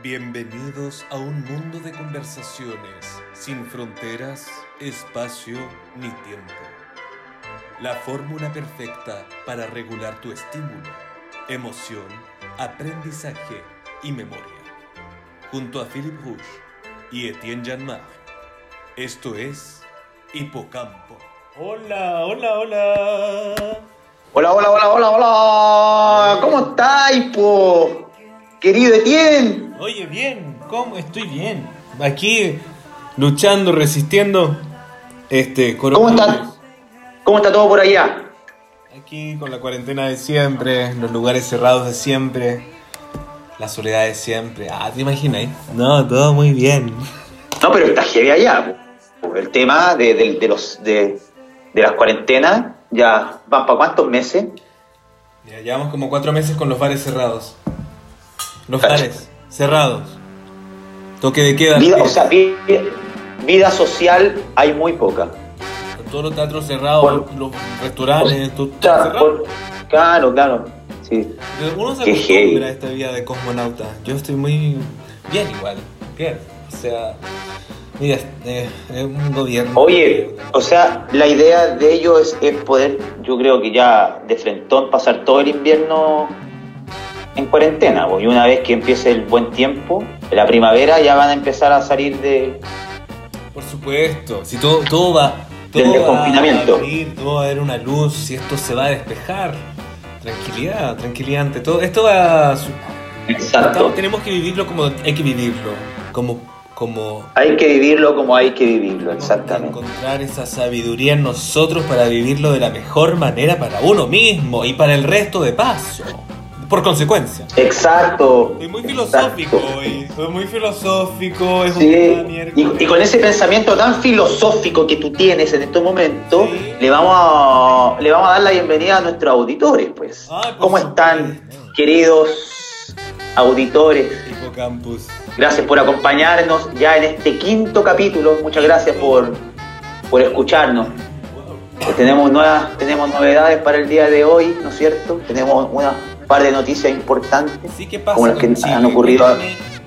Bienvenidos a un mundo de conversaciones sin fronteras, espacio ni tiempo. La fórmula perfecta para regular tu estímulo, emoción, aprendizaje y memoria. Junto a Philip Rouge y Etienne Janmar. Esto es Hipocampo. Hola, hola, hola. Hola, hola, hola, hola, hola. ¿Cómo estáis, po? Querido Etienne. Oye, bien, ¿cómo? Estoy bien. Aquí luchando, resistiendo este ¿Cómo está, ¿Cómo está todo por allá? Aquí con la cuarentena de siempre, los lugares cerrados de siempre, la soledad de siempre. Ah, ¿te imaginas? No, todo muy bien. No, pero está heavy allá. El tema de, de- de los, de, de las cuarentenas ya van para cuántos meses. Ya llevamos como cuatro meses con los bares cerrados. Los Cacha. bares cerrados. Toque de queda. Vida, eh, o sea, vi- vida social hay muy poca. todos los teatros cerrados, los restaurantes, todo, cerrado. claro, claro. Sí. Uno se acostumbra a esta vida de cosmonauta. Yo estoy muy bien igual. Bien. O sea, mira, eh, es un gobierno. Oye, o sea, la idea de ello es, es poder, yo creo que ya de frentón pasar todo el invierno en cuarentena, y una vez que empiece el buen tiempo, la primavera ya van a empezar a salir de... Por supuesto, si todo, todo va, todo Del va desconfinamiento. a abrir, todo va a haber una luz, si esto se va a despejar. Tranquilidad, tranquilidad ante todo. Esto va a Exacto. tenemos que vivirlo como hay que vivirlo. Como, como Hay que vivirlo como hay que vivirlo, exactamente. encontrar esa sabiduría en nosotros para vivirlo de la mejor manera para uno mismo y para el resto de paso. Por consecuencia. Exacto. Soy muy filosófico exacto. hoy, soy muy filosófico, es un Sí, y, y con ese pensamiento tan filosófico que tú tienes en estos momentos, Sí. le, vamos a, le vamos a dar la bienvenida a nuestros auditores, pues. Ay, por ¿Cómo están, queridos auditores? Hipocampus. Gracias por acompañarnos ya en este quinto capítulo. Muchas gracias por, por escucharnos. Eh, Tenemos, nuevas, tenemos novedades para el día de hoy, ¿no es cierto? Tenemos una par de noticias importantes. Sí, ¿qué pasa Como las que Chile? han ocurrido-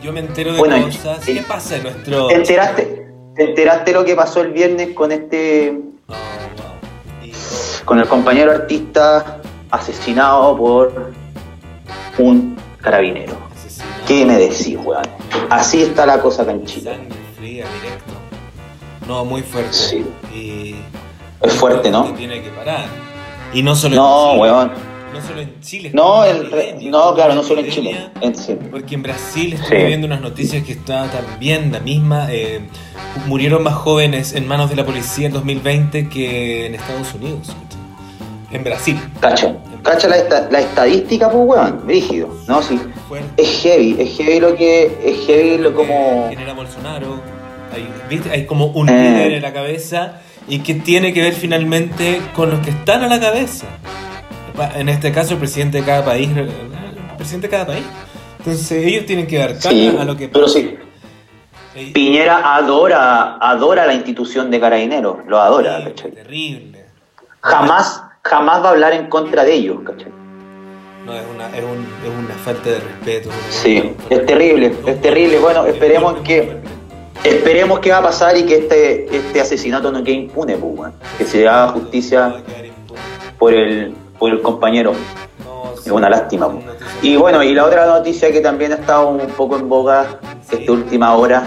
Yo me entero de Bueno, cosas. ¿Qué pasa en nuestro...? ¿Te enteraste, ¿Te enteraste lo que pasó el viernes con este Oh, wow. Y- con el compañero artista asesinado por un carabinero? asesinado. ¿Qué me decís, weón? Así está la cosa acá en Chile. Sangre fría, directo. No, muy fuerte. Sí. Y... Es fuerte, ¿no? Tiene que parar. Y no solo No, weón. No solo en Chile. No, epidemia, no, claro, no solo en Chile. En. Porque en Brasil estoy Sí. viendo unas noticias que está también la misma. eh, murieron más jóvenes en manos de la policía en 2020 que en Estados Unidos. En Brasil. Cacha. Cacha la, esta- la estadística, pues, weón. Rígido. No, sí. Es heavy. Es heavy lo que. Es heavy lo como. ¿Quién era Bolsonaro? Hay, ¿viste? Hay como un Eh. líder en la cabeza y que tiene que ver finalmente con los que están a la cabeza. En este caso, el presidente de cada país. El presidente de cada país. Entonces, ellos tienen que dar cara Sí, a lo que pero pasa. sí. Ey, Piñera adora, adora la institución de carabineros. Lo adora, terrible, ¿cachai? Terrible. Jamás, jamás va a hablar en contra de ellos, ¿cachai? No, es una, es un- es una falta de respeto. Sí, es terrible, es terrible. Bueno, esperemos que esperemos que va a pasar y que este, este asesinato no quede impune, pues, que se haga justicia por el, por el compañero. Es una lástima. po. Y bueno, y la otra noticia que también ha estado un poco en boga esta última hora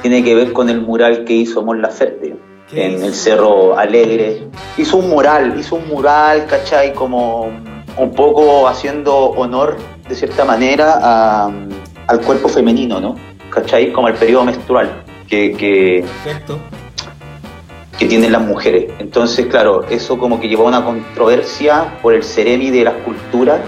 tiene que ver con el mural que hizo Mon Laferte ¿Qué en el Cerro Alegre. Hizo un mural, hizo un mural, ¿cachai? Como un poco haciendo honor, de cierta manera, a- al cuerpo femenino, ¿no? ¿Cachai? Como el periodo menstrual que, que, Perfecto. Que tienen las mujeres. Entonces, claro, eso como que llevó a una controversia por el Ceremi de las culturas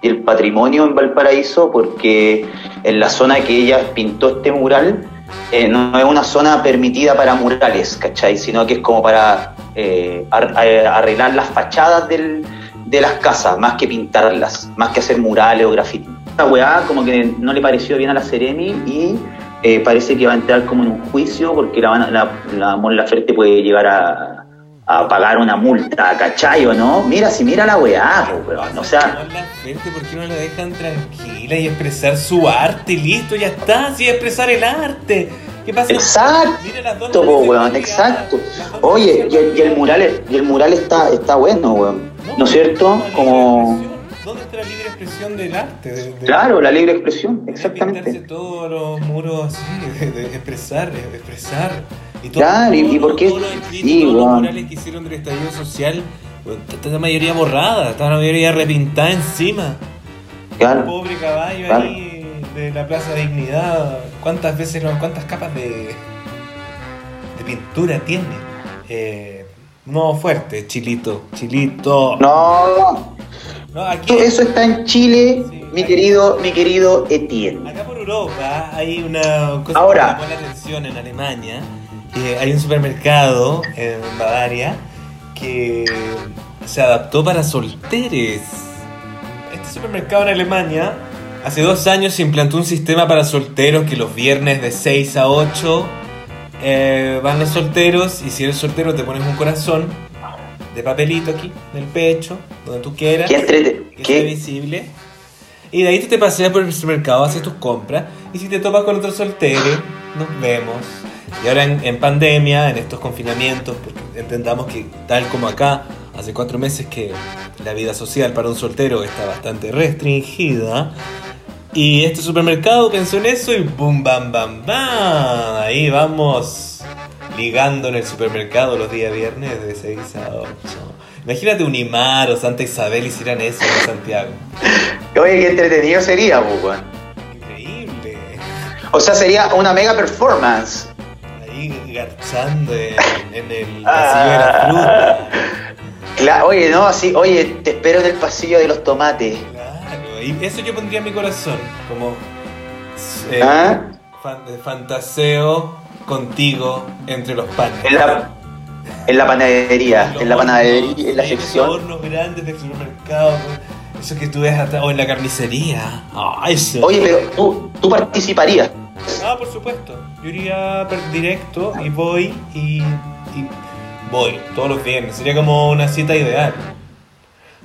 y el patrimonio en Valparaíso, porque en la zona que ella pintó este mural eh, no es una zona permitida para murales, ¿cachai? Sino que es como para eh, eh, arreglar las fachadas del- de las casas, más que pintarlas, más que hacer murales o grafitis. Esta weá como que no le pareció bien a la Ceremi y eh, parece que va a entrar como en un juicio porque la, la, la Mon Laferte puede llegar a, a pagar una multa, ¿cachai o no? Mira, si mira la weá, weón. O sea, la ¿por qué no la dejan tranquila y expresar su arte? Listo, ya está, sí, expresar el arte. ¿Qué pasa? exacto, Mira las dos po, weón, exacto. Oye, y el, y el mural, y el mural está, está bueno, weón. ¿No es cierto? ¿dónde está la Como? ¿Dónde está la libre expresión del arte? De- de- claro, la libre expresión, de pintarse exactamente. todos los muros así, de, de expresar, de expresar. Y Claro, y- y por qué- todos los escritos, sí, todos los weón. murales que hicieron del estallido social, está la mayoría borrada, está la mayoría repintada encima. Claro. Pobre caballo Claro. ahí de la Plaza Dignidad. ¿Cuántas veces, cuántas capas de, de pintura tiene? Eh, no, fuerte, chilito, chilito. No, No, aquí, eso está en Chile, Sí. mi querido, mi querido Etienne. acá por Europa hay una cosa Ahora. que me llamó la atención en Alemania. hay un supermercado en Bavaria que se adaptó para solteres. Este supermercado en Alemania hace dos años se implantó un sistema para solteros que los viernes de 6 a 8 eh, van los solteros y si eres soltero te pones un corazón de papelito aquí, en el pecho, donde tú quieras, ¿Qué entrete? que ¿Qué? visible. Y de ahí tú te paseas por el supermercado, haces tus compras y si te topas con otro soltero, nos vemos. Y ahora en, en pandemia, en estos confinamientos, porque entendamos que tal como acá, hace cuatro meses que la vida social para un soltero está bastante restringida, y este supermercado pensó en eso y boom, bam, bam, bam. Ahí vamos ligando en el supermercado los días viernes de 6 a 8. Imagínate un Imar o Santa Isabel hicieran eso en Santiago. Oye, qué entretenido sería, po, weón. Increíble. O sea, sería una mega performance. Ahí garchando en, en el pasillo de la fruta. Oye, no, así, oye, te espero en el pasillo de los tomates. Claro, y eso yo pondría en mi corazón, como eh, ¿Ah? fan- fantaseo contigo entre los panes. En la, en la panadería, en la panadería, en la sección. hornos grandes del supermercado, eso que tú ves atrás, o en la carnicería. Ah, eso. Oye, pero tú, tú participarías. Ah, por supuesto. Yo iría directo y voy y, y voy todos los viernes. Sería como una cita ideal.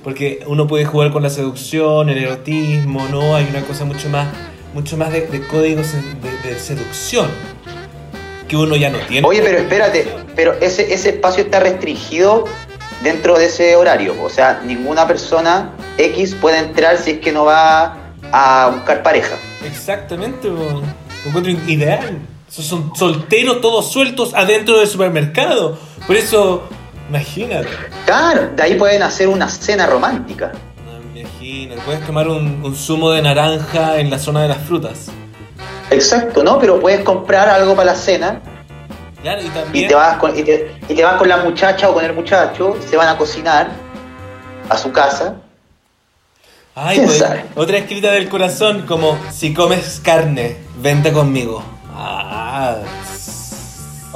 Porque uno puede jugar con la seducción, el erotismo, ¿no? Hay una cosa mucho más, mucho más de, de códigos de, de seducción que uno ya no tiene. Oye, pero espérate, pero ese, ese espacio está restringido dentro de ese horario. O sea, ninguna persona X puede entrar si es que no va a buscar pareja. Exactamente, lo encuentro ideal. Son solteros todos sueltos adentro del supermercado. Por eso, imagínate. Claro, de ahí pueden hacer una cena romántica. Imagínate, puedes tomar un, un zumo de naranja en la zona de las frutas. Exacto, ¿no? Pero puedes comprar algo para la cena Claro, y y también. te vas con, y te, y te vas con la muchacha o con el muchacho, se van a cocinar a su casa. Ay, ¿Quién pues, otra escrita del corazón, como si comes carne, vente conmigo. Ah,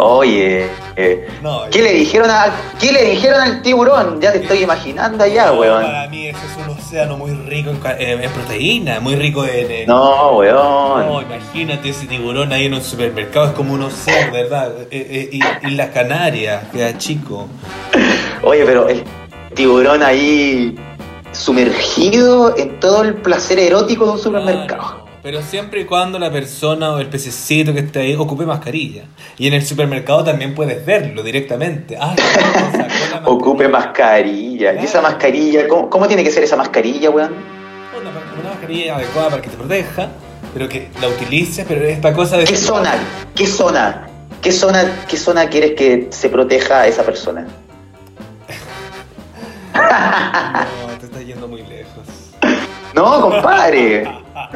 Oye, eh, no, ¿qué le dijeron a, qué le dijeron al tiburón? Ya te estoy imaginando allá, no, weón. Para mí ese es un océano muy rico en, ca- en- proteína, muy rico en. No, weón. No, imagínate ese tiburón ahí en un supermercado, es como un océano, ¿verdad? Eh, eh, y, y las Canarias, queda chico. Oye, pero el tiburón ahí sumergido en todo el placer erótico de un supermercado. Pero siempre y cuando la persona o el pececito que está ahí ocupe mascarilla. Y en el supermercado también puedes verlo directamente. Ah, mascarilla. Ocupe mascarilla. ¿Y esa mascarilla? ¿Cómo, cómo tiene que ser esa mascarilla, weón? Una, una mascarilla adecuada para que te proteja, pero que la utilices, pero es para cosas de... ¿Qué zona? ¿Qué zona? ¿Qué zona, qué zona quieres que se proteja a esa persona? No, te estás yendo muy lejos. No, compadre.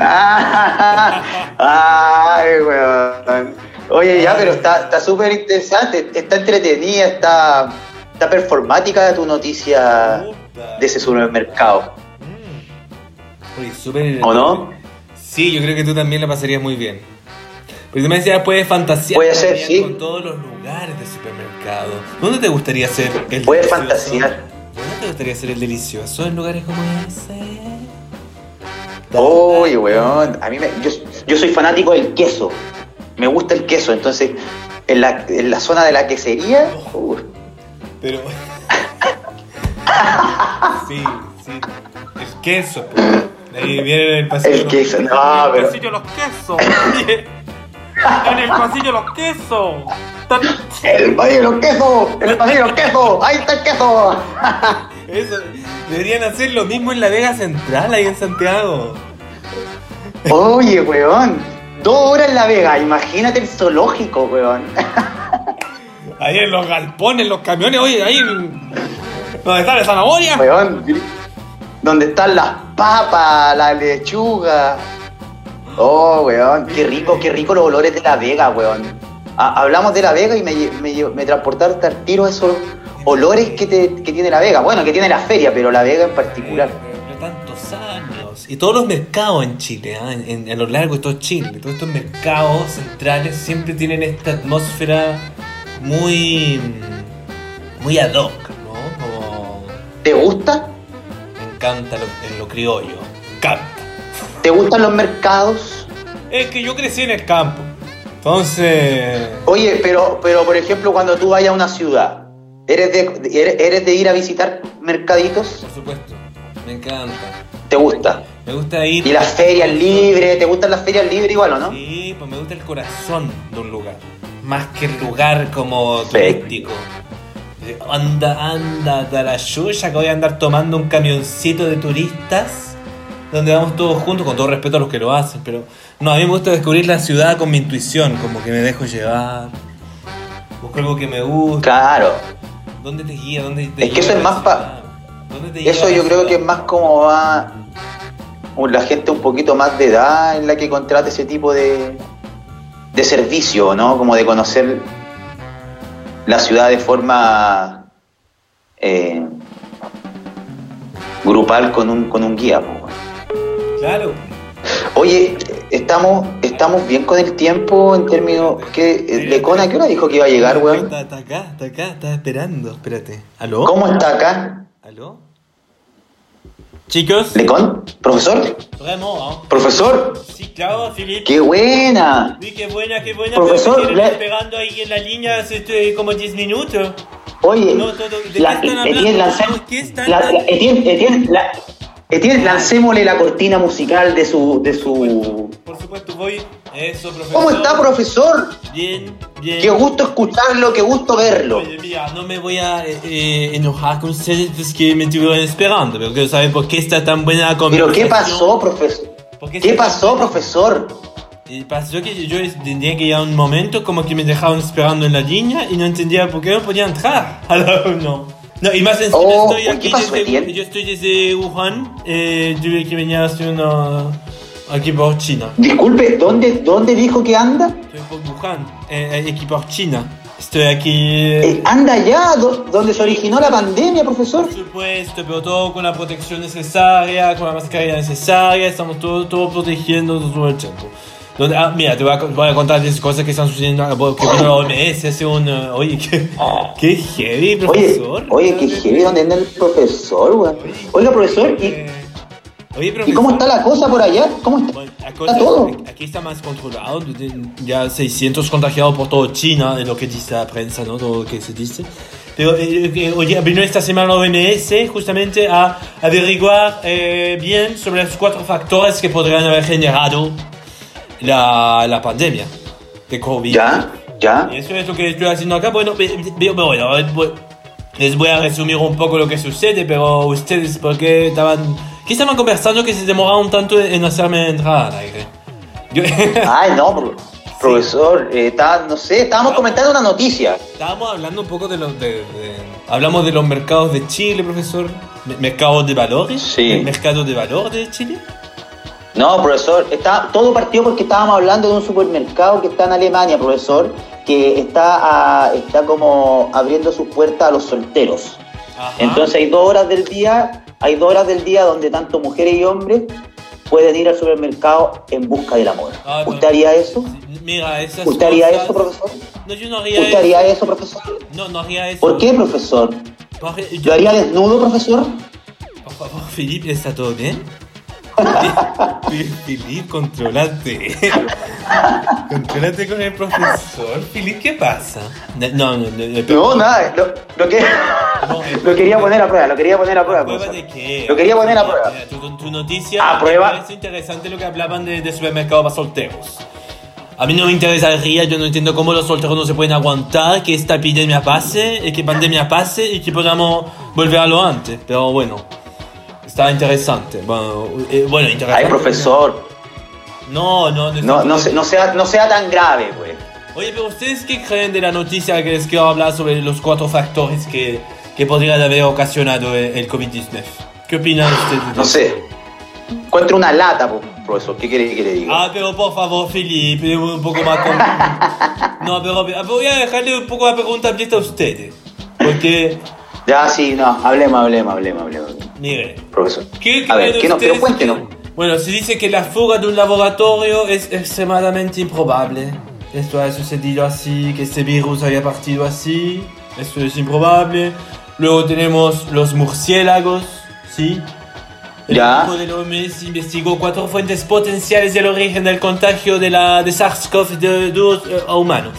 Ay, weón. Oye, ya, pero está está súper interesante, está entretenida, está, está performática tu noticia de ese supermercado. Mm. Oye, súper... ¿O no? Sí, yo creo que tú también la pasarías muy bien. Pero tú me decías, puedes fantasear Puede ser, sí. con todos los lugares de supermercado. ¿Dónde te gustaría ser el Puedes fantasear. ¿Dónde te gustaría ser el delicioso? ¿En lugares como ese? Oye, weón, a mí me, yo, yo soy fanático del queso. Me gusta el queso, entonces en la, en la zona de la quesería, uh, Pero. sí, sí. El queso, pues. Ahí viene el pasillo. El queso, no, En el pero. pasillo los quesos. En el pasillo los quesos. ¡El pasillo de los quesos! ¡El pasillo de los quesos! ¡Ahí está el queso! Eso, deberían hacer lo mismo en la Vega Central, ahí en Santiago. Oye, weón. Dos horas en La Vega. Imagínate el zoológico, weón. Ahí en los galpones, los camiones, oye, ahí. ¿Dónde está la zanahoria? Weón. Donde están las papas, la lechuga. Oh, weón. Qué rico, qué rico los olores de La Vega, weón. Ha- hablamos de La Vega y me, me, me transportaste al tiro a esos olores que, te- que tiene La Vega. Bueno, que tiene la feria, pero La Vega en particular. Pero tantos años. Y todos los mercados en Chile, ¿ah? en, en- a lo largo de todo Chile, todos estos mercados centrales siempre tienen esta atmósfera muy. muy ad hoc, ¿no? Como. ¿Te gusta? Me encanta lo, en lo criollo. Me encanta. ¿Te gustan los mercados? Es que yo crecí en el campo. Entonces. Oye, pero, pero por ejemplo, cuando tú vayas a una ciudad, ¿eres de, eres, eres de ir a visitar mercaditos? Por supuesto, me encanta. ¿Te gusta? Me gusta ir. ¿Y las ferias libres? ¿Te gustan las ferias libres igual o no? Sí, pues me gusta el corazón de un lugar. Más que el lugar como turístico. Anda, anda, hasta la yuya que voy a andar tomando un camioncito de turistas donde vamos todos juntos, con todo respeto a los que lo hacen, pero no, a mí me gusta descubrir la ciudad con mi intuición, como que me dejo llevar, busco algo que me gusta, Claro. ¿Dónde te guía? ¿Dónde te Es que eso es más pa- ciudad? ¿Dónde te Eso yo creo que es más como va la gente un poquito más de edad en la que contrata ese tipo de, de servicio, ¿no? Como de conocer la ciudad de forma eh, grupal con un, con un guía. Claro. Oye, estamos, estamos bien con el tiempo en términos que Lecona, ¿a qué hora dijo que iba a llegar, weón? Está, está acá, está acá, está esperando. Espérate. ¿Aló? ¿Cómo está acá? ¿Aló? Chicos, ¿Lecon? ¿Profesor? ¿ah? ¿Profesor? Sí, claro, Felipe. ¡Qué buena! Sí, qué buena, qué buena. Profesor, le- esperando ahí en la línea hace este, como 10 minutos. Oye, No, todo- ¿de la- qué están Etienne, hablando? lance- ¿De qué están la- la- Etienne, Etienne, la- Etienne, lancémosle la cortina musical de su, de su. Por supuesto, voy. Eso, profesor. ¿Cómo está, profesor? Bien, bien. Qué gusto escucharlo, qué gusto verlo. Oye, mira, no me voy a eh, eh, enojar con ustedes pues que me estuvieron esperando, pero saben por qué está tan buena la Pero conversación. ¿qué pasó, profesor? ¿Por qué ¿Qué pasó, profesor? Y pasó que yo tenía que llegar un momento como que me dejaban esperando en la línea y no entendía por qué no podía entrar. Ahora no. No, y más encima Oh, estoy aquí ¿qué pasó, desde, yo estoy desde Wuhan, eh, tuve que venir hacia una, aquí por China. Disculpe, ¿dónde, ¿dónde dijo que anda? Estoy por Wuhan, eh, aquí por China. Estoy aquí... eh, Eh, anda allá, do- donde se originó la pandemia, profesor. Por supuesto, pero todo con la protección necesaria, con la mascarilla necesaria, estamos todo, todo protegiendo todo el tiempo. Donde, ah, mira, te voy a, voy a contar 10 cosas que están sucediendo, ah, que vino la OMS hace un... eh, oye, qué, qué heavy, Oye, profesor. oye, qué heavy, ¿dónde anda el profesor, weón? Oiga, profesor, ¿y, Oye, ¿y profesor. cómo está la cosa por allá? ¿Cómo está? Bueno, cosa- todo. Aquí está más controlado, ya 600 contagiados por todo China, es lo que dice la prensa, ¿no? Todo lo que se dice. Pero, eh, eh, oye, vino esta semana la OMS justamente a averiguar eh, bien sobre los cuatro factores que podrían haber generado la, la pandemia de COVID. ¿Ya? ¿Ya? Eso es lo que estoy haciendo acá. Bueno, bueno, bu- les voy a resumir un poco lo que sucede, pero ustedes, ¿por qué estaban, qué estaban conversando que se demoraron tanto en hacerme entrar al aire? Yo- Ay, no, pro- profesor, eh, está- no sé, estábamos comentando una noticia. Estábamos hablando un poco de los... De, de- hablamos de los mercados de Chile, profesor. Me- ¿Mercados de valores? Sí. ¿El mercado de valor de Chile? No, profesor, está, todo partió porque estábamos hablando de un supermercado que está en Alemania, profesor, que está, a- está como abriendo sus puertas a los solteros. Ajá. Entonces hay dos horas del día, hay dos horas del día donde tanto mujeres y hombres pueden ir al supermercado en busca del amor. Ah, no. ¿Usted haría eso? Mira, esas ¿Usted haría cosas- eso, profesor? No, yo no haría ¿Usted eso. haría eso, profesor? No, no haría eso. ¿Por qué, profesor? Porque yo- ¿Lo haría desnudo, profesor? Por favor, Felipe, ¿está todo bien? Felipe, controlate. Contrólate con el profesor. Filipe, ¿qué pasa? No, no, no. No, nada. Lo, lo que, No, lo quería poner a prueba, lo quería poner a prueba. ¿Prueba de qué? Lo quería poner a prueba. Tu, tu noticia. ¿A prueba? Me parece interesante lo que hablaban de, de supermercado para solteros. A mí no me interesaría, yo no entiendo cómo los solteros no se pueden aguantar que esta epidemia pase, y que pandemia pase y que podamos volver a lo antes. Pero bueno, está interesante. Bueno, eh, bueno interesante. Ay, profesor. No, no, No, no, se- no, sea, no sea tan grave, pues. Oye, pero ¿ustedes qué creen de la noticia que les quiero hablar sobre los cuatro factores que, que podrían haber ocasionado el, el COVID-19? ¿Qué opinan ustedes? de No sé. Encuentro una lata, profesor. ¿Qué quiere que le diga? Ah, pero por favor, Felipe, un poco más con... No, pero voy a dejarle un poco la pregunta abierta a ustedes. Porque, Ya, sí, no. Hablemos, hablemos, hablemos, hablemos. Mire, Profesor. ¿qué A ver, ¿qué no, pero cuéntenos. que- Bueno, se dice que la fuga de un laboratorio es extremadamente improbable. Esto ha sucedido así, que este virus haya partido así. Esto es improbable. Luego tenemos los murciélagos, ¿sí? El Ya. equipo de la OMS investigó cuatro fuentes potenciales del origen del contagio de, la, de SARS-CoV-2 eh, a humanos.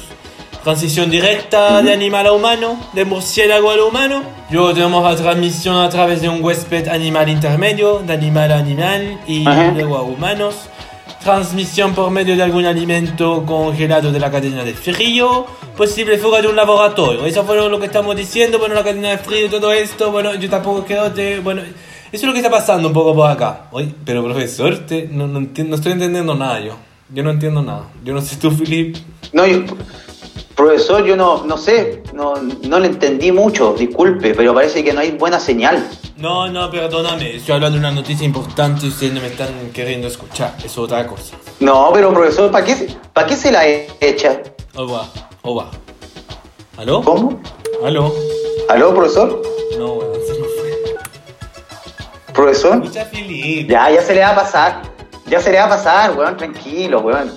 Transición directa de animal a humano, de murciélago al humano. Luego tenemos la transmisión a través de un huésped animal intermedio, de animal a animal y Ajá. luego a humanos. Transmisión por medio de algún alimento congelado de la cadena de frío. Posible fuga de un laboratorio. Eso fue lo que estamos diciendo. Bueno, la cadena de frío y todo esto. Bueno, yo tampoco creo que... Bueno, eso es lo que está pasando un poco por acá. Oye, pero profesor, te- no, no, no estoy entendiendo nada yo. Yo no entiendo nada. Yo no sé tú, Filip. No, yo- profesor, yo no, no sé, no, no le entendí mucho, disculpe, pero parece que no hay buena señal. No, no, perdóname. Estoy hablando de una noticia importante y ustedes no me están queriendo escuchar. Es otra cosa. No, pero profesor, ¿para qué, se- ¿para qué se la echa? Ova, ova. ¿Aló? ¿Cómo? ¿Aló? ¿Aló, profesor? No, weón, se fue. ¿Profesor? Escucha, Filip. Ya, ya se le va a pasar. Ya se le va a pasar, weón, tranquilo, weón.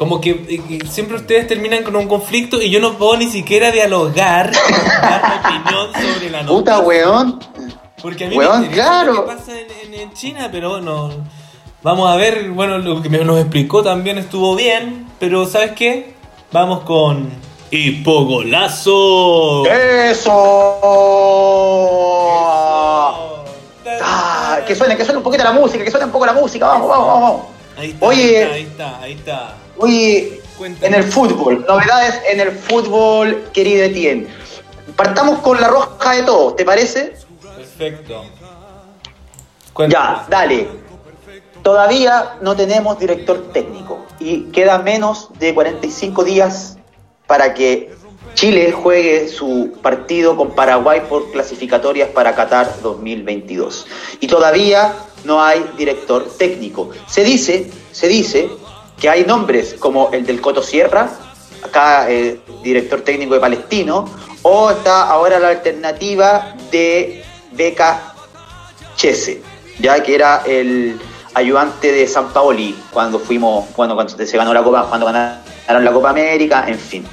Como que eh, eh, siempre ustedes terminan con un conflicto y yo no puedo ni siquiera dialogar, dar mi opinión sobre la noticia. Puta, weón. Porque a mí Weón, me claro. lo que pasa en, en- China, pero bueno. Vamos a ver, bueno, lo que nos explicó también estuvo bien, pero ¿sabes qué? Vamos con Hipogolazo. ¡Eso! Ah, que suene, que suene un poquito la música, que suene un poco la música, vamos, vamos, vamos. Ahí está, Oye. ahí está, ahí está. Oye, Cuéntame. en el fútbol, novedades en el fútbol, querido Etienne. Partamos con la roja de todos, ¿te parece? Perfecto. Ya, dale. Todavía no tenemos director técnico y queda menos de 45 días para que Chile juegue su partido con Paraguay por clasificatorias para Qatar 2022. Y todavía no hay director técnico. Se dice, se dice que hay nombres como el del Coto Sierra, acá eh, director técnico de Palestino, o está ahora la alternativa de Beca Chese, ya que era el ayudante de San Paoli cuando fuimos, bueno, cuando se ganó la Copa, cuando ganaron la Copa América, en fin.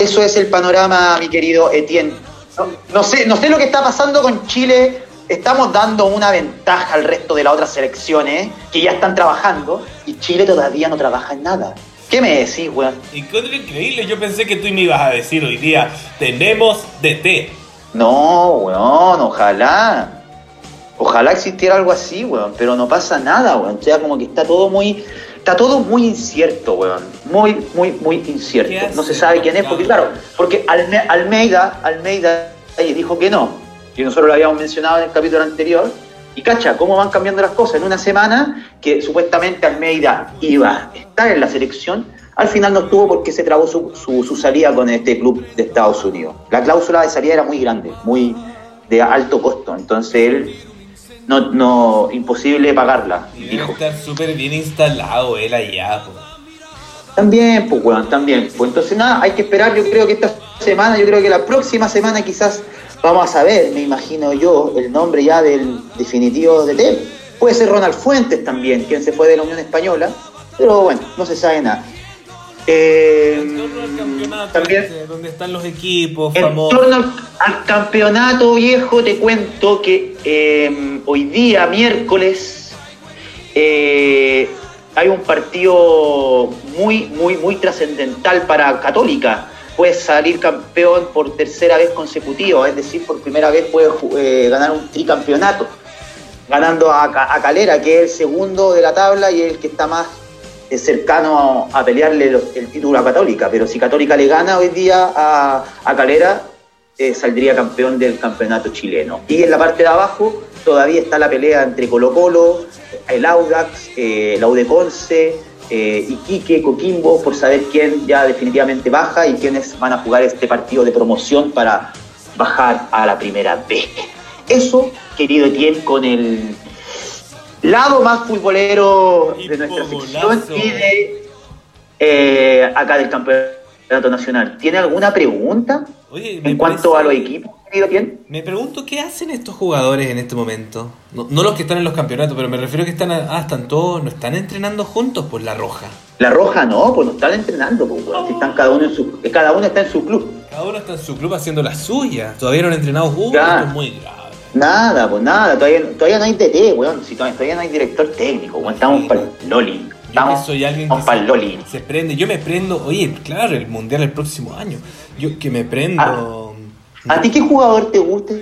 Eso es el panorama, mi querido Etienne. No, no sé, no sé lo que está pasando con Chile. Estamos dando una ventaja al resto de las otras selecciones que ya están trabajando y Chile todavía no trabaja en nada. ¿Qué me decís, weón? Encuentro increíble, yo pensé que tú me ibas a decir hoy día, tenemos DT. No, weón, ojalá. Ojalá existiera algo así, weón, pero no pasa nada, weón. O sea, como que está todo muy. Está todo muy incierto, weón. Muy, muy, muy ¿Qué incierto. No se sabe quién es, porque claro, porque Alme- Almeida, Almeida eh, dijo que no. Y nosotros lo habíamos mencionado en el capítulo anterior. Y cacha, cómo van cambiando las cosas. En una semana que supuestamente Almeida iba a estar en la selección, al final no estuvo porque se trabó su, su, su salida con este club de Estados Unidos. La cláusula de salida era muy grande, muy de alto costo. Entonces él no, no imposible pagarla, Debe dijo. estar súper bien instalado él allá. po. También, pues, weón, también. Pues entonces, nada, hay que esperar. Yo creo que esta semana, yo creo que la próxima semana quizás vamos a saber, me imagino yo, el nombre ya del definitivo de TEP. Puede ser Ronald Fuentes también, quien se fue de la Unión Española. Pero bueno, no se sabe nada. Eh, En torno al campeonato, también, este, donde están los equipos en famosos. torno al, al campeonato viejo, te cuento que eh, hoy día, miércoles, eh, hay un partido muy, muy, muy trascendental para Católica. Puede salir campeón por tercera vez consecutiva, es decir, por primera vez puede eh, ganar un tricampeonato, ganando a, Calera, que es el segundo de la tabla y el que está más eh, cercano a, pelearle el título a Católica. Pero si Católica le gana hoy día a, Calera, eh, saldría campeón del campeonato chileno. Y en la parte de abajo todavía está la pelea entre Colo Colo, el Audax, eh, el Audeconce, eh, Iquique, Coquimbo, por saber quién ya definitivamente baja y quiénes van a jugar este partido de promoción para bajar a la primera B. Eso, querido Etienne, con el lado más futbolero de nuestra sección y de eh, acá del campeonato nacional. ¿Tiene alguna pregunta en cuanto a los equipos? Me pregunto qué hacen estos jugadores en este momento. No, los que están en los campeonatos, pero me refiero a que están, ah, están todos, no están entrenando juntos por la roja. La roja no, pues no están entrenando, pues, están cada uno en su, cada uno está en su club. Cada uno está en su club haciendo la suya. Todavía no han entrenado juntos, es muy grave. Nada, pues nada, todavía, todavía no hay DT, weón. Si todavía, no hay director técnico, weón. Estamos para el Loli. Estamos, soy alguien que el Loli. Se prende, yo me prendo, oye, claro, el mundial el próximo año. Yo que me prendo. Ah. ¿A ti qué jugador te gusta?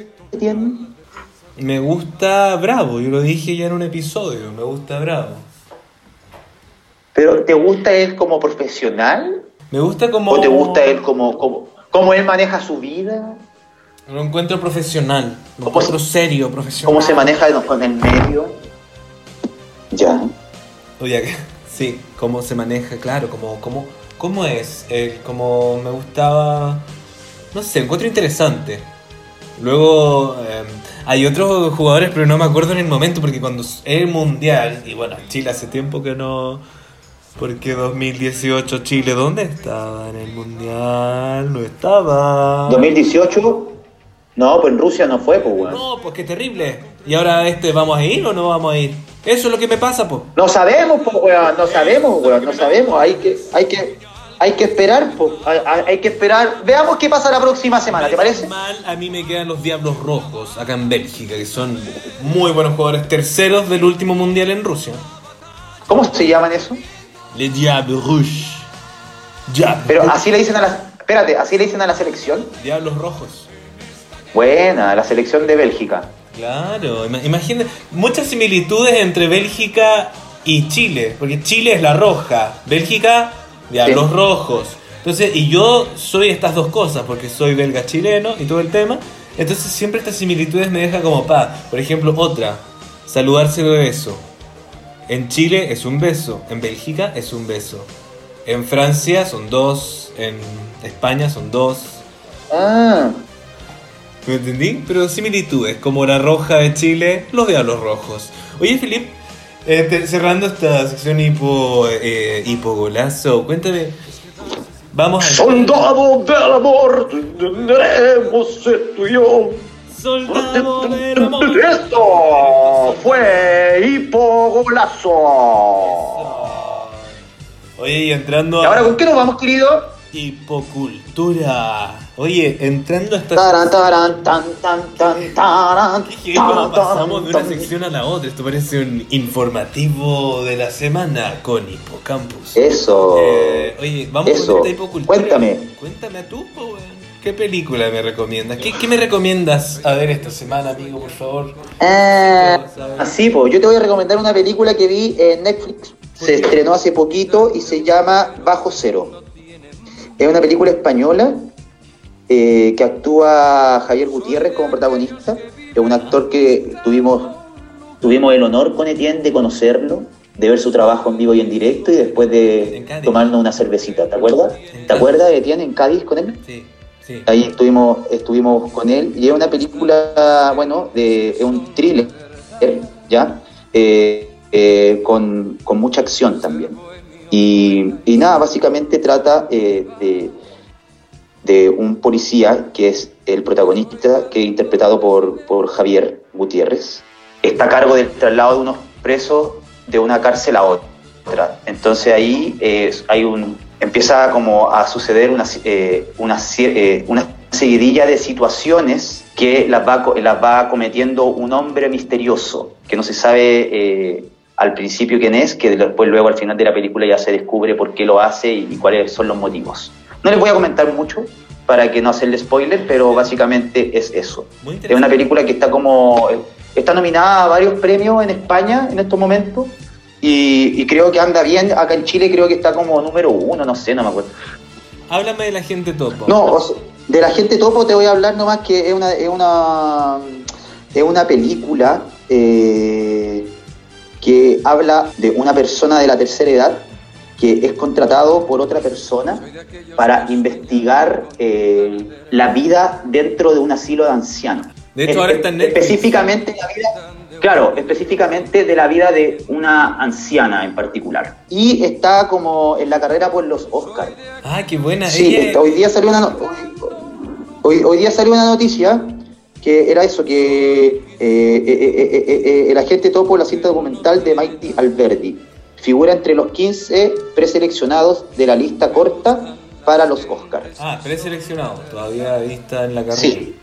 Me gusta Bravo, yo lo dije ya en un episodio, me gusta Bravo. ¿Pero te gusta él como profesional? Me gusta como... ¿O te gusta él como, como, él maneja su vida? Lo encuentro profesional, lo encuentro serio, profesional. ¿Cómo se maneja con el medio? Ya. Oye, sí, cómo se maneja, claro, como, cómo, cómo es, él, como me gustaba no sé, encuentro interesante. Luego em, hay otros jugadores, pero no me acuerdo en el momento, porque cuando es el mundial, y bueno, Chile hace tiempo que no. Porque 2018 Chile, ¿dónde estaba en el mundial? No estaba. ¿2018? No, pues en Rusia no fue, pues, weón. No, pues qué terrible. ¿Y ahora este, vamos a ir o no vamos a ir? Eso es lo que me pasa, pues. No sabemos, pues, weón, no sabemos, weón, no sabemos. Hay que, hay que, hay que esperar, hay, que esperar. Veamos qué pasa la próxima semana, ¿te parece? Mal, a mí me quedan los Diablos Rojos acá en Bélgica, que son muy buenos jugadores, terceros del último mundial en Rusia. ¿Cómo se llaman eso? Les Diablos Rouges. Pero así le dicen a la. Espérate, así le dicen a la selección. Diablos Rojos. Buena, la selección de Bélgica. Claro, imagínate, muchas similitudes entre Bélgica y Chile, porque Chile es la roja, Bélgica Diablos Rojos. Entonces, y yo soy estas dos cosas, porque soy belga chileno y todo el tema. Entonces siempre estas similitudes me dejan como paz. Por ejemplo, otra, saludarse de beso. En Chile es un beso, en Bélgica es un beso. En Francia son dos, en España son dos. Ah. ¿Me entendí? Pero similitudes, como la roja de Chile, los diablos rojos. Oye, Felipe, eh, cerrando esta sección hipo, eh, hipogolazo, cuéntame. Vamos a. Soldado del amor, tendremos tú y yo. Soldado del amor. Esto fue hipogolazo. Oye, y entrando ¿Y ahora con qué nos vamos, querido? Hipocultura. Oye, entrando a esta. Taran, tan, tan, tan, taran, pasamos de una sección a la otra? Esto parece un informativo de la semana con Hipocampus. Eso. Eh, oye, vamos Eso. con esta hipocultura. Cuéntame. Cuéntame a tú, ¿Qué película me recomiendas? ¿Qué, ¿Qué, me recomiendas a ver esta semana, amigo, por favor? Eh, así, pues, yo te voy a recomendar una película que vi en Netflix. Se estrenó hace poquito y se llama Bajo Cero. Es una película española eh, que actúa Javier Gutiérrez como protagonista. Es un actor que tuvimos, tuvimos el honor con Etienne de conocerlo, de ver su trabajo en vivo y en directo y después de tomarnos una cervecita. ¿Te acuerdas? ¿Te acuerdas de Etienne en Cádiz con él? Sí. Sí. Ahí estuvimos, estuvimos con él y es una película, bueno, de, es un thriller, ¿ya? Eh, eh, con, con, mucha acción también. Y, nada, básicamente trata eh, de, un policía que es el protagonista, que es interpretado por, Javier Gutiérrez. Está a cargo del traslado de unos presos de una cárcel a otra. Entonces ahí eh, hay un, empieza como a suceder una, eh, una, una seguidilla de situaciones que las va, las va cometiendo un hombre misterioso, que no se sabe al principio quién es, que después luego al final de la película ya se descubre por qué lo hace y, cuáles son los motivos. No les voy a comentar mucho para que no hacerle spoiler, pero básicamente es eso. Es una película que está como está nominada a varios premios en España en estos momentos y, creo que anda bien. Acá en Chile creo que está como número uno, no sé, no me acuerdo. Háblame de la gente topo. No, de la gente topo te voy a hablar nomás que es una, es una, es una película eh, que habla de una persona de la tercera edad que es contratado por otra persona para investigar eh, la vida dentro de un asilo de ancianos. De hecho, ahora está en Específicamente la vida, claro, específicamente de la vida de una anciana en particular. Y está como en la carrera por los Oscars. Ah, qué buena. Sí, hoy día salió una hoy, hoy, día salió una noticia que era eso, que eh, eh, eh, el agente topo la cinta documental de Mighty Alberti figura entre los 15 preseleccionados de la lista corta para los Oscars. Ah, preseleccionados, todavía vista en la carrera. Sí.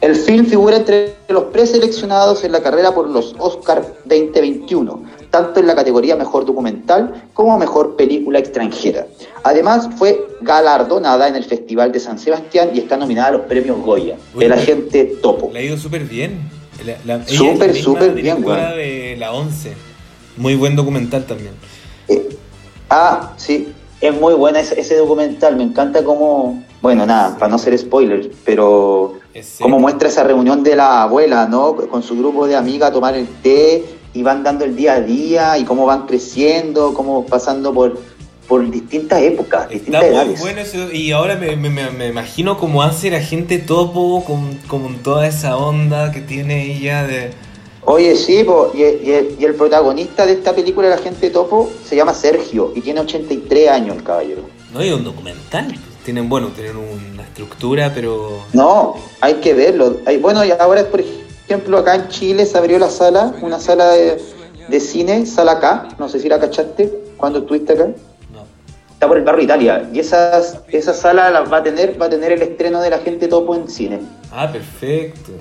El film figura entre los preseleccionados en la carrera por los Oscars 2021, tanto en la categoría Mejor Documental como Mejor Película Extranjera. Además, fue galardonada en el Festival de San Sebastián y está nominada a los premios Goya. el agente Topo. Le ha ido súper bien. Súper, súper bien, güey. de la 11. Muy buen documental también. Eh, ah, sí. Es muy buena ese, ese documental. Me encanta cómo. Bueno, nada, para no ser spoiler, pero Cómo muestra esa reunión de la abuela, ¿no? Con su grupo de amigas a tomar el té y van dando el día a día y cómo van creciendo, cómo pasando por, por distintas épocas, distintas Está Muy bueno eso, y ahora me, me, imagino cómo hace la gente topo con, con, toda esa onda que tiene ella de... Oye, sí, y, y, el, protagonista de esta película, la gente topo, se llama Sergio y tiene 83 años el caballero. No, hay un documental. Tienen, bueno, tienen una estructura, pero... No, hay que verlo. Hay, bueno, y ahora, por ejemplo, acá en Chile se abrió la sala, una sala de, cine, sala K, no sé si la cachaste cuando estuviste acá. No. Está por el barrio Italia. Y esas, esa sala la va a tener, va a tener el estreno de la gente topo en cine. Ah, perfecto.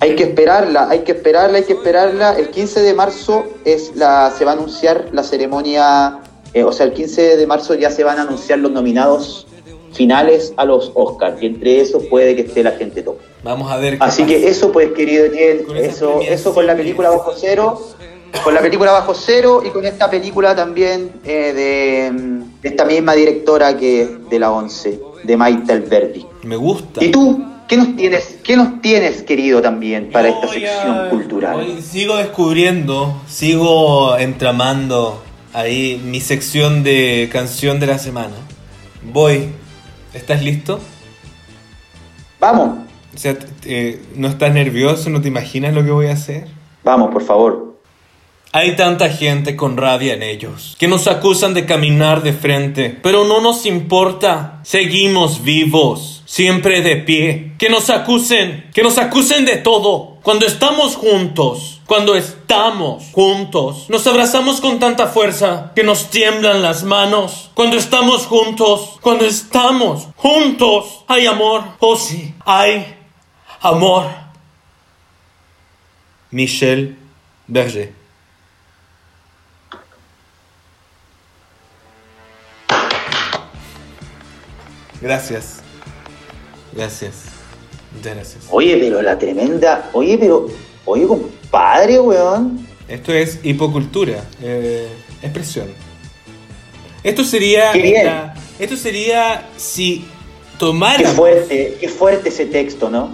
Hay que esperarla, hay que esperarla, hay que esperarla. El 15 de marzo es la, se va a anunciar la ceremonia, eh, o sea, el 15 de marzo ya se van a anunciar los nominados finales a los Oscars y entre esos puede que esté la gente top. Vamos a ver. Así que eso pues querido eso, eso con la película Bajo Cero, con la película Bajo Cero y con esta película también eh, de, esta misma directora que de la 11, de Maite Alberti. Me gusta. ¿Y tú? ¿Qué nos tienes, qué nos tienes querido también para esta sección cultural? sigo descubriendo, sigo entramando ahí mi sección de canción de la semana. Voy ¿Estás listo? Vamos. O sea, ¿no estás nervioso? ¿No te imaginas lo que voy a hacer? Vamos, por favor. Hay tanta gente con rabia en ellos, que nos acusan de caminar de frente, pero no nos importa. Seguimos vivos, siempre de pie. Que nos acusen, que nos acusen de todo. Cuando estamos juntos, cuando estamos juntos, nos abrazamos con tanta fuerza que nos tiemblan las manos. Cuando estamos juntos, cuando estamos juntos, hay amor. Oh sí, hay amor. Michel Berger. Gracias. Gracias. Muchas gracias. Oye, pero la tremenda. Oye, pero. Oye, compadre, weón. Esto es hipocultura, eh, expresión. Esto sería. esto sería si tomara. Qué fuerte, qué fuerte ese texto, ¿no?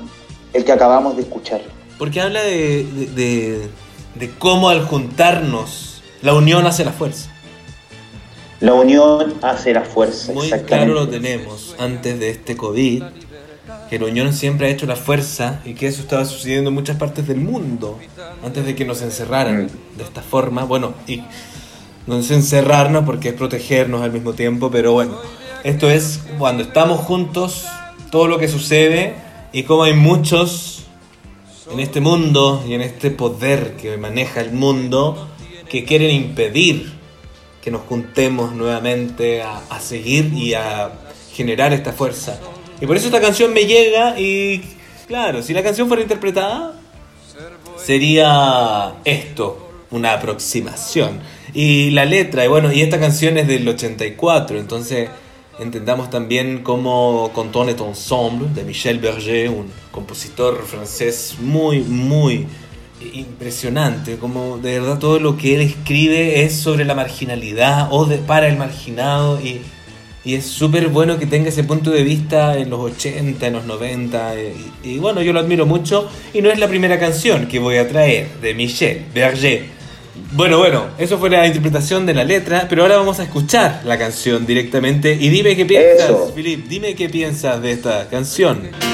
El que acabamos de escuchar. Porque habla de, de, de, cómo al juntarnos, la unión hace la fuerza. La unión hace la fuerza. Muy claro lo tenemos antes de este COVID que la unión siempre ha hecho la fuerza y que eso estaba sucediendo en muchas partes del mundo antes de que nos encerraran de esta forma. Bueno, y no es encerrarnos porque es protegernos al mismo tiempo, pero bueno, esto es cuando estamos juntos, todo lo que sucede y como hay muchos en este mundo y en este poder que maneja el mundo que quieren impedir que nos juntemos nuevamente a seguir y a generar esta fuerza. Y por eso esta canción me llega y claro, si la canción fuera interpretada, sería esto. una aproximación. Y la letra, y bueno, y esta canción es del 84, entonces entendamos también cómo Canton est ensemble de Michel Berger, un compositor francés muy, muy impresionante, como de verdad todo lo que él escribe es sobre la marginalidad o de, para el marginado y, y es súper bueno que tenga ese punto de vista en los 80, en los 90 y, y bueno, yo lo admiro mucho y no es la primera canción que voy a traer de Michel Berger bueno, bueno, eso fue la interpretación de la letra, pero ahora vamos a escuchar la canción directamente y dime qué piensas, Filip, dime qué piensas de esta canción.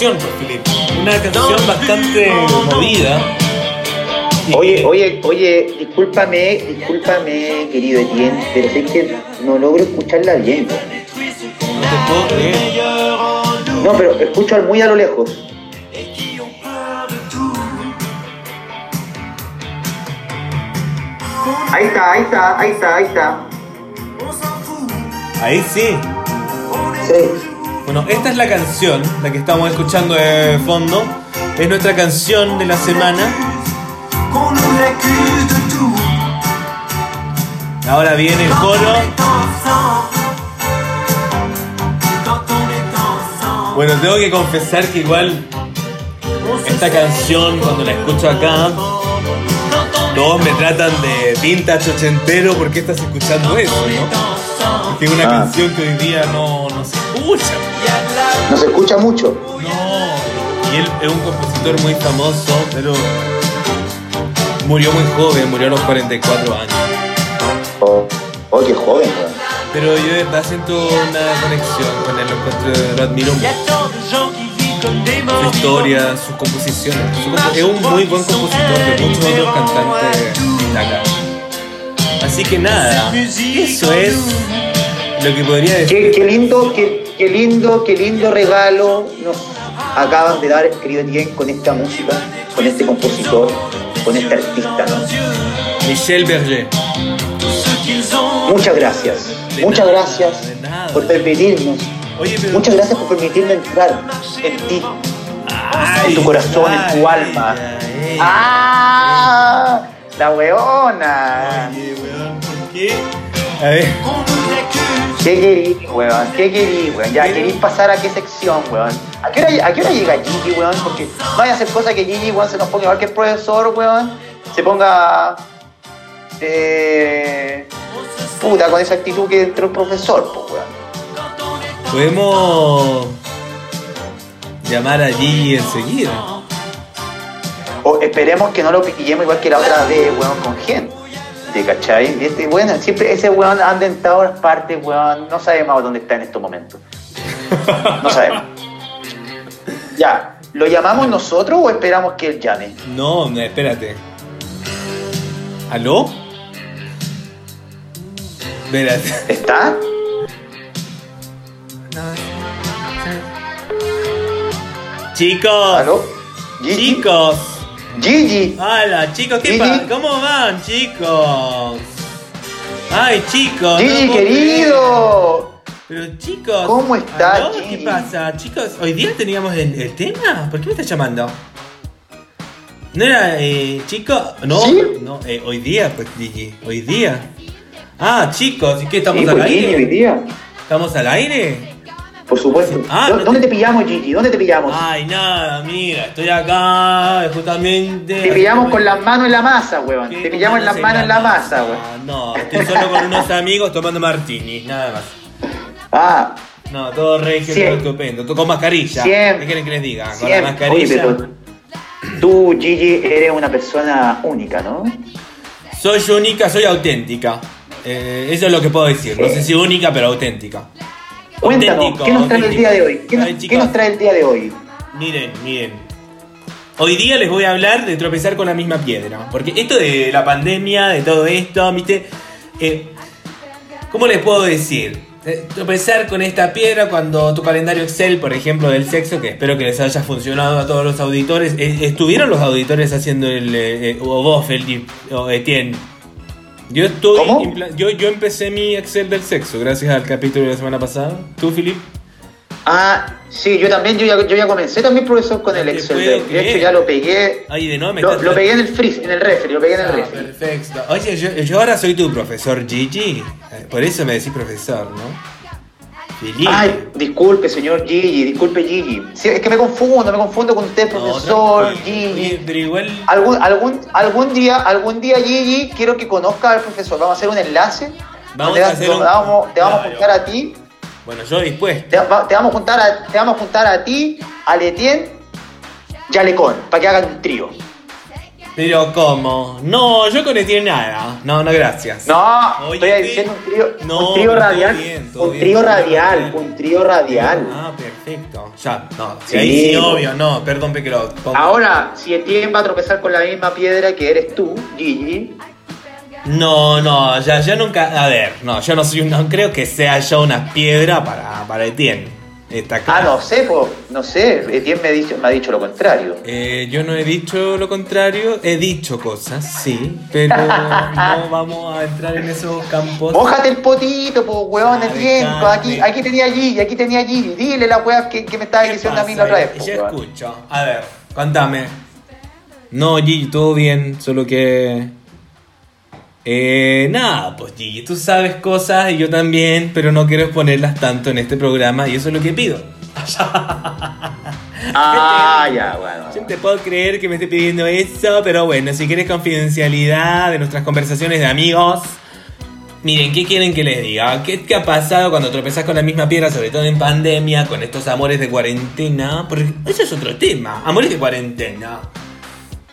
Canción, pues, una canción bastante movida. Oye, oye, oye, discúlpame, discúlpame, querido Etienne, pero sé que no logro escucharla bien. No te puedo creer. No, pero escucho muy a lo lejos. Ahí está, ahí está, ahí está, ahí está. Ahí sí. Sí. Bueno, esta es la canción, la que estamos escuchando de fondo. Es nuestra canción de la semana. Ahora viene el coro. Bueno, tengo que confesar que igual esta canción, cuando la escucho acá, todos me tratan de vintage ochentero porque estás escuchando eso, ¿no? Porque es una Ah. canción que hoy día no, escucha. No se escucha mucho. No, y él es un compositor muy famoso, pero murió muy joven, murió a los 44 años. Oh, oh, qué joven. Pero yo de verdad siento una conexión con él, lo encuentro, lo admiro mucho. Su historia, sus composiciones. Su compo- es un muy buen compositor de muchos otros cantantes de acá. Así que nada, eso es lo que podría Qué, decir. qué lindo, qué, qué lindo, qué lindo regalo nos acaban de dar, querido Etienne, con esta música, con este compositor, con este artista, ¿no? Michel Berger. Muchas gracias. Muchas gracias por permitirnos. Muchas gracias por permitirme entrar en ti. En tu corazón, en tu alma. eh. ¡Ah! La weona. Oye, weón, ¿por qué? A ver. ¿Qué querís, weón? ¿Qué querís, weón? Ya, ¿querís pasar a qué sección, weón? ¿A qué hora, a qué hora llega Gigi, weón? Porque no vaya a hacer cosa que Gigi, weón, se nos ponga igual que el profesor, weón. Se ponga... Eh, puta, con esa actitud que entró el profesor, pues, weón. Podemos llamar a Gigi enseguida. O esperemos que no lo pillemos igual que la otra vez, weón, con gente. ¿Te cachai? Este, bueno, siempre ese weón anda en todas partes, weón. No sabemos dónde está en estos momentos. No sabemos. Ya, ¿lo llamamos nosotros o esperamos que él llame? No, no, espérate. ¿Aló? Espérate. ¿Está? Chicos. ¿Aló? ¿Gigi? Chicos. Gigi. Hola, chicos, ¿qué pasa? ¿Cómo van, chicos? Ay, chicos. Gigi, no querido. Pero chicos. ¿Cómo estás. ¿Qué pasa? Chicos, hoy día teníamos el, el tema. ¿Por qué me estás llamando? ¿No era eh, chico? No, ¿Sí? no, eh, hoy día, pues Gigi, hoy día. Ah, chicos, ¿y qué estamos Sí, al Gigi, hoy aire? día. ¿Estamos al aire? Por supuesto. Ah, ¿Dó- no ¿Dónde te- te pillamos, Gigi? ¿Dónde te pillamos? Ay, nada, mira, estoy acá, justamente. Te pillamos con las manos en la masa, weón. Te pillamos en las ¿Cómo manos en la masa, weón. No, estoy solo con unos amigos tomando martini, nada más. Ah, No, todo regio, todo estupendo, todo con mascarilla. Siempre. ¿Qué quieren que les diga? Con la siempre. Oye, mascarilla. pero tú, Gigi, eres una persona única, ¿no? Soy única, soy auténtica. Eh, eso es lo que puedo decir. No sé si única, pero auténtica. Cuéntanos, ¿qué nos trae el día de hoy? ¿Qué nos, qué trae el día de hoy? Miren, miren. Hoy día les voy a hablar de tropezar con la misma piedra. Porque esto de la pandemia, de todo esto, ¿viste? Eh, ¿Cómo les puedo decir? eh, tropezar con esta piedra cuando tu calendario Excel, por ejemplo, del sexo, que espero que les haya funcionado a todos los auditores. eh, ¿Estuvieron los auditores haciendo el. eh, o vos, Felipe, o Etienne? Yo estoy. ¿Cómo? Yo, yo empecé mi Excel del sexo gracias al capítulo de la semana pasada. ¿Tú, Filip? Ah, sí, yo también, yo ya, yo ya comencé también, profesor, con el Excel. De, de hecho, creer. ya lo pegué. Ay, de nuevo me Lo, pegué en el freeze, en el refri, lo pegué en el Ah, refri. perfecto. Oye, yo, yo ahora soy tu profesor Gigi. Por eso me decís profesor, ¿no? Ay, disculpe, señor Gigi, disculpe, Gigi. Sí, es que me confundo, me confundo con usted, No, profesor. Oye, Gigi. Pero igual. Algún, algún, algún día, algún día, Gigi, quiero que conozca al profesor. Vamos a hacer un enlace. Vamos a hacer te un- vamos- te vamos a juntar a ti. Bueno, yo dispuesto. Te, va- te vamos a juntar a, te vamos a juntar a ti, a Letien y a Lecón, para que hagan un trío. Pero ¿cómo? No, yo con Etienne nada. No, no, gracias. No, Oye, estoy diciendo un trío, No, un trío radial. bien, un bien, trío radial, bien. un trío radial. Ah, perfecto. Ya, no. Sí, ahí sí, obvio, no. Perdón, pongo. Ahora, si Etienne va a tropezar con la misma piedra que eres tú, Gigi, No, no, ya, yo nunca. A ver, no, yo no soy un. No creo que sea yo una piedra para, para Etienne. Está ah, no sé, po, no sé, Etienne me ha dicho, me ha dicho lo contrario. Eh, yo no he dicho lo contrario, he dicho cosas, sí, pero no vamos a entrar en esos campos. Mójate el potito, po, weón, Ah, Etienne. dejate. po, Aquí, aquí tenía Gigi, aquí tenía Gigi. Dile la weá que, que me estaba ¿Qué diciendo a mí la otra vez. po, weón. escucho. A ver, contame. No, Gigi, todo bien, solo que. Eh, nada, pues Gigi, tú sabes cosas y yo también, pero no quiero exponerlas tanto en este programa y eso es lo que pido. Ah, ya, bueno. Yo te puedo creer que me esté pidiendo eso, pero bueno, si quieres confidencialidad de nuestras conversaciones de amigos. Miren, ¿qué quieren que les diga? ¿Qué, qué ha pasado cuando tropezás con la misma piedra, sobre todo en pandemia, con estos amores de cuarentena? Porque eso es otro tema, amores de cuarentena.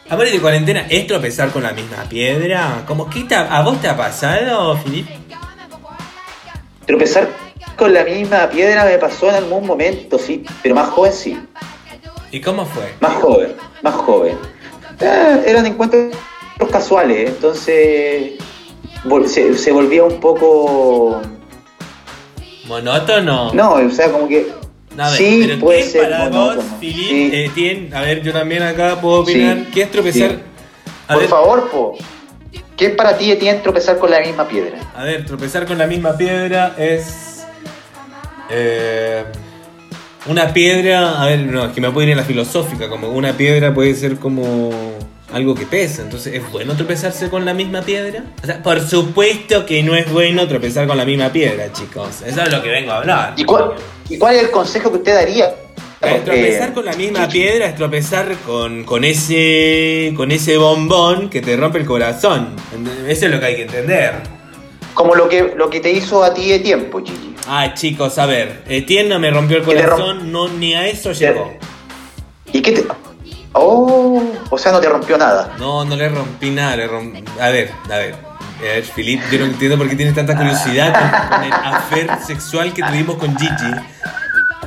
Amores de cuarentena es tropezar con la misma piedra. ¿Cómo ha- ¿A vos te ha pasado, Filip? Tropezar con la misma piedra me pasó en algún momento, sí, pero más joven sí. ¿Y cómo fue? Más joven, más joven. Eh, eran encuentros casuales, entonces vol- se, se volvía un poco... ¿Monótono? No, o sea, como que... A ver, sí, pero puede ¿qué ser para vos. Filip, Sí. eh, a ver, yo también acá puedo opinar, Sí, ¿qué es tropezar? A Por ver, favor, po. ¿Qué es para ti Etienne tropezar con la misma piedra? a ver, tropezar con la misma piedra es eh, una piedra, a ver, no, es que me puedo ir en la filosófica, como una piedra puede ser como algo que pesa, entonces ¿es bueno tropezarse con la misma piedra? O sea, por supuesto que no es bueno tropezar con la misma piedra, chicos, eso es lo que vengo a hablar. ¿Y cuál, y cuál es el consejo que usted daría? Eh, tropezar Eh, con la misma piedra es tropezar con, con ese con ese bombón que te rompe el corazón. Eso es lo que hay que entender. Como lo que, lo que te hizo a ti de tiempo, Gigi. Ay, chicos, a ver, Etienne no me rompió el corazón, no, ni a eso llegó. ¿Y qué te.? Oh, o sea, no te rompió nada. No, no le rompí nada, le rompí... A ver, a ver. A ver, Filip, yo no entiendo por qué tienes tanta curiosidad con, con el afer sexual que tuvimos con Gigi.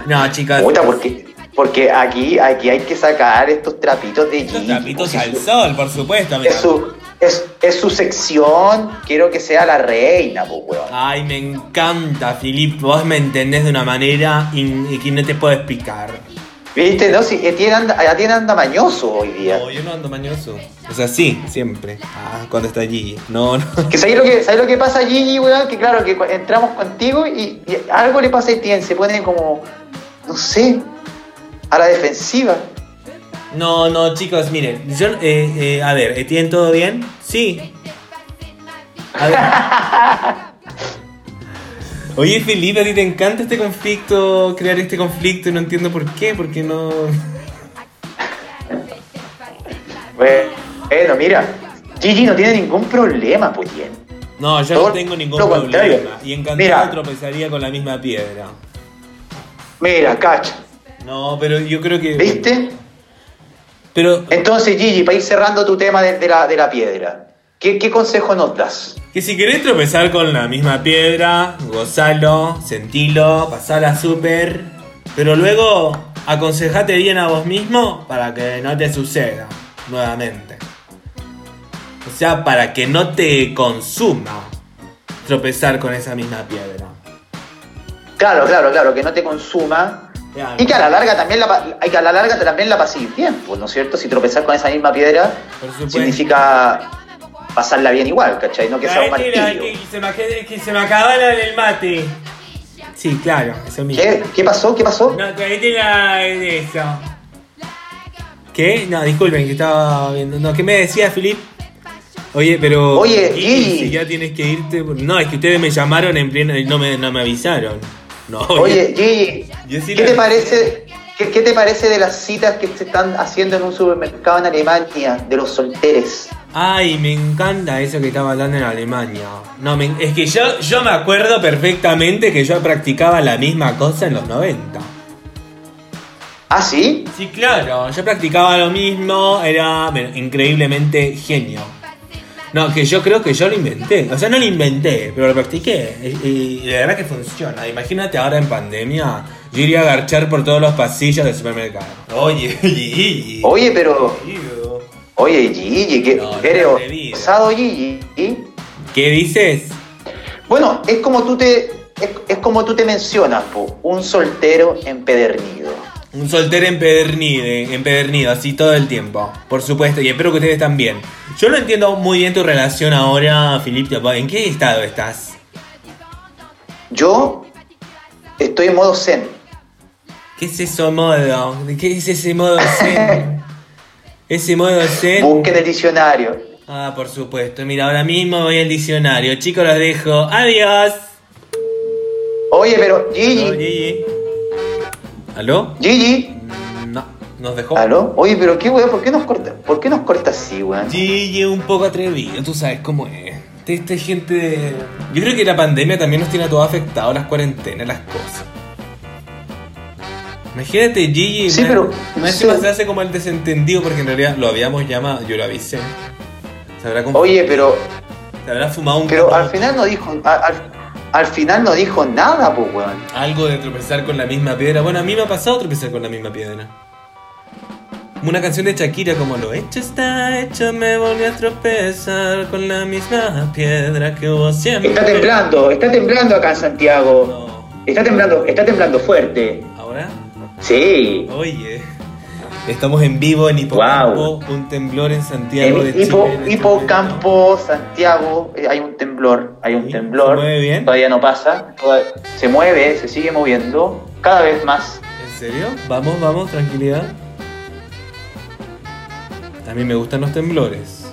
No, chicas. Puta, porque, porque aquí, aquí hay que sacar estos trapitos de Estos Gigi. trapitos al su- sol, por supuesto. amiga. Es su, es, es su sección. Quiero que sea la reina, pues, weón. Ay, me encanta, Filip. Vos me entendés de una manera que no te puedo explicar. ¿Viste? No, si Etienne anda, Etienne anda mañoso hoy día. No, yo no ando mañoso. O sea, sí, siempre. Ah, cuando está allí. No, no. Que ¿sabes lo que, ¿sabes lo que pasa, Gigi, weón? Que claro, que entramos contigo y, y algo le pasa a Etienne. Se pone como, no sé, a la defensiva. No, no, chicos, miren. Yo, eh, eh, a ver, ¿tienen todo bien? Sí. A ver. Oye, Felipe, a ti te encanta este conflicto, crear este conflicto y no entiendo por qué, porque no. Bueno, mira, Gigi no tiene ningún problema, pues, Etienne. No, yo Todo no tengo ningún lo contrario. problema. Y encantado Mira. tropezaría con la misma piedra. Mira, cacha, No, pero yo creo que. ¿viste? Pero Entonces, Gigi, para ir cerrando tu tema de, de la, de la piedra, ¿qué, qué consejo nos das? que si querés tropezar con la misma piedra, gozalo, sentilo, pasala súper. Pero luego aconsejate bien a vos mismo para que no te suceda nuevamente. O sea, para que no te consuma tropezar con esa misma piedra. Claro, claro, claro, que no te consuma. Claro. Y que a la larga también la, que a la larga también la pases pues, ¿no es cierto? Si tropezar con esa misma piedra significa pasarla bien igual, ¿cachai? No que sea un martillo. que, se me, que, se me acaba la del mate. Sí, claro, eso mismo. ¿Qué? ¿Qué pasó? ¿Qué pasó? No, cállate la de eso. ¿Qué? No, disculpen, que estaba viendo. No, ¿qué me decía, Filip? Oye, pero. Oye, y Gigi. Si ya tienes que irte. No, es que ustedes me llamaron en pleno. y No me, no me avisaron. No, Oye, Gigi, Yo sí ¿qué te vi. parece? ¿Qué, qué te parece de las citas que se están haciendo en un supermercado en Alemania de los solteres? Ay, me encanta eso que estaba hablando en Alemania. No, me- es que yo, yo me acuerdo perfectamente que yo practicaba la misma cosa en los 90. ¿Ah, sí? Sí, claro, yo practicaba lo mismo, era bueno, increíblemente genio. No, que yo creo que yo lo inventé. O sea, no lo inventé, pero lo practiqué. Y, y de verdad que funciona. Imagínate ahora en pandemia, yo iría a garchar por todos los pasillos del supermercado. Oye. Oye, pero. Oye, Gigi, que No, eres osado, Gigi. ¿Qué dices? Bueno, es como tú te. Es, es como tú te mencionas, po, un soltero empedernido. Un soltero empedernido, empedernido, así todo el tiempo. Por supuesto, y espero que ustedes también. Yo no entiendo muy bien tu relación ahora, Filipe. ¿En qué estado estás? Yo estoy en modo zen. ¿Qué es eso modo? ¿Qué es ese modo zen? Ese modo zen. Busquen el diccionario. Ah, por supuesto. Mira, ahora mismo voy al diccionario. Chicos, los dejo. Adiós. Oye, pero Gigi, Gigi. ¿Aló? Gigi, No, nos dejó. ¿aló? Oye, pero qué weón, ¿por qué nos corta? ¿Por qué nos corta así, weón? Gigi un poco atrevido, tú sabes cómo es. Esta gente de... Yo creo que la pandemia también nos tiene a todos afectados, las cuarentenas, las cosas. Imagínate Gigi, Sí, más- pero- más sí. se hace como el desentendido porque en realidad lo habíamos llamado, yo lo avisé. Se habrá, confundido, Oye, pero, se habrá fumado un pero al final no dijo, al, al final no dijo nada, pues, weón. Algo de tropezar con la misma piedra. Bueno, a mí me ha pasado tropezar con la misma piedra. Una canción de Shakira como lo hecho está hecho, me volví a tropezar con la misma piedra que hubo siempre. Está temblando, está temblando acá en Santiago. No. Está temblando, está temblando fuerte. Sí. Oye. Estamos en vivo en Hipocampo, un temblor en Santiago de En Chile. Hipo- este Hipocampo, Santiago, eh, hay un temblor, hay un Sí, temblor. ¿se mueve bien? Todavía no pasa, se mueve, se sigue moviendo, cada vez más. ¿En serio? Vamos, vamos, tranquilidad. A mí me gustan los temblores.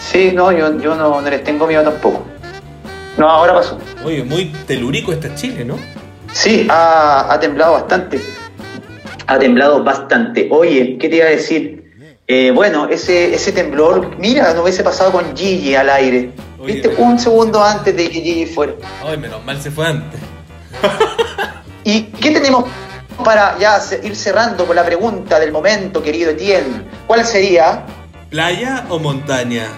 Sí, no, yo, yo no, no les tengo miedo tampoco. No, ahora pasó. Oye, muy telúrico está Chile, ¿no? Sí, ha, ha temblado bastante. Ha temblado bastante. Oye, ¿qué te iba a decir? Eh, bueno, ese, ese temblor, mira, no hubiese pasado con Gigi al aire. Oye, Viste, un segundo antes de que Gigi fuera. Ay, menos mal se fue antes. ¿Y qué tenemos para ya ir cerrando con la pregunta del momento, querido Etienne? ¿Cuál sería? ¿Playa o montaña?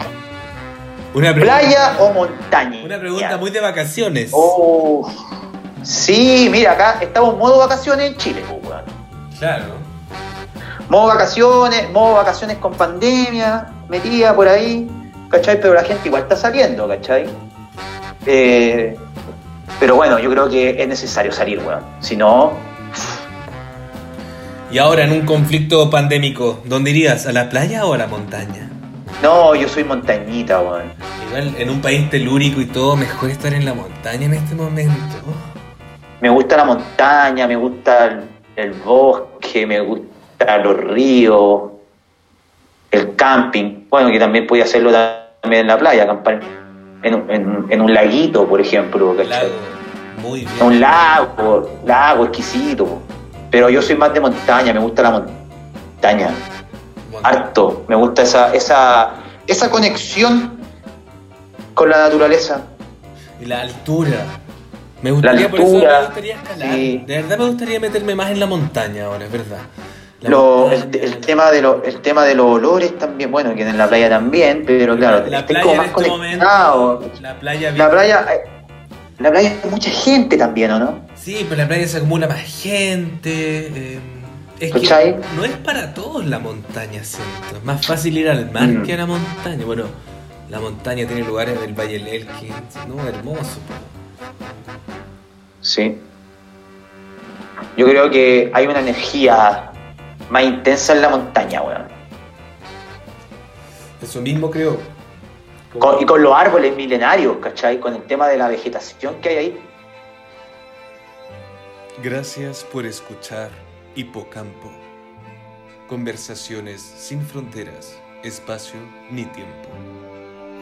Una pregunta, ¿Playa o montaña? Una pregunta muy de vacaciones. Oh, sí, mira, acá estamos en modo vacaciones en Chile. Claro. Modo vacaciones, modo vacaciones con pandemia, metida por ahí, ¿cachai? Pero la gente igual está saliendo, ¿cachai? Eh, pero bueno, yo creo que es necesario salir, weón. Si no, Y ahora en un conflicto pandémico, ¿dónde irías? ¿A la playa o a la montaña? no, yo soy montañita, weón. Igual en un país telúrico y todo, mejor estar en la montaña en este momento. Me gusta la montaña, me gusta el, el bosque, me gusta los ríos, el camping. Bueno, que también podía hacerlo también en la playa, acampar en, un- en- en un laguito, por ejemplo, ¿cachai? Muy bien. Un lago, lago exquisito. Pero yo soy más de montaña, me gusta la montaña. Harto. Me gusta esa, esa, esa conexión con la naturaleza. Y la altura. Me gustaría, por eso me gustaría escalar. sí. De verdad me gustaría meterme más en la montaña ahora, es verdad. La Lo- el, montaña, el tema de lo- el tema de los olores también, bueno, que en la playa también, pero claro, la playa como más este conectado. momento. La playa La playa, eh, la playa hay mucha gente también, ¿o no? Sí, pero la playa se acumula más gente. eh, es que no es para todos la montaña, siento. Es más fácil ir al mar Mm. que a la montaña. Bueno, la montaña tiene lugares del Valle del Elqui. No, hermoso. po. Sí. Yo creo que hay una energía más intensa en la montaña, weón. Eso mismo creo. Con- y con los árboles milenarios, ¿cachai? Con el tema de la vegetación que hay ahí. Gracias por escuchar Hipocampo. Conversaciones sin fronteras, espacio ni tiempo.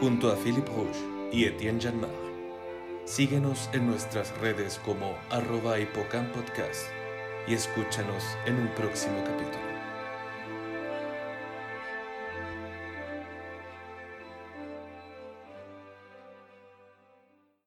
Junto a Philippe Rouge y Etienne Janmar. Síguenos en nuestras redes como arroba hipocampodcast y escúchanos en un próximo capítulo.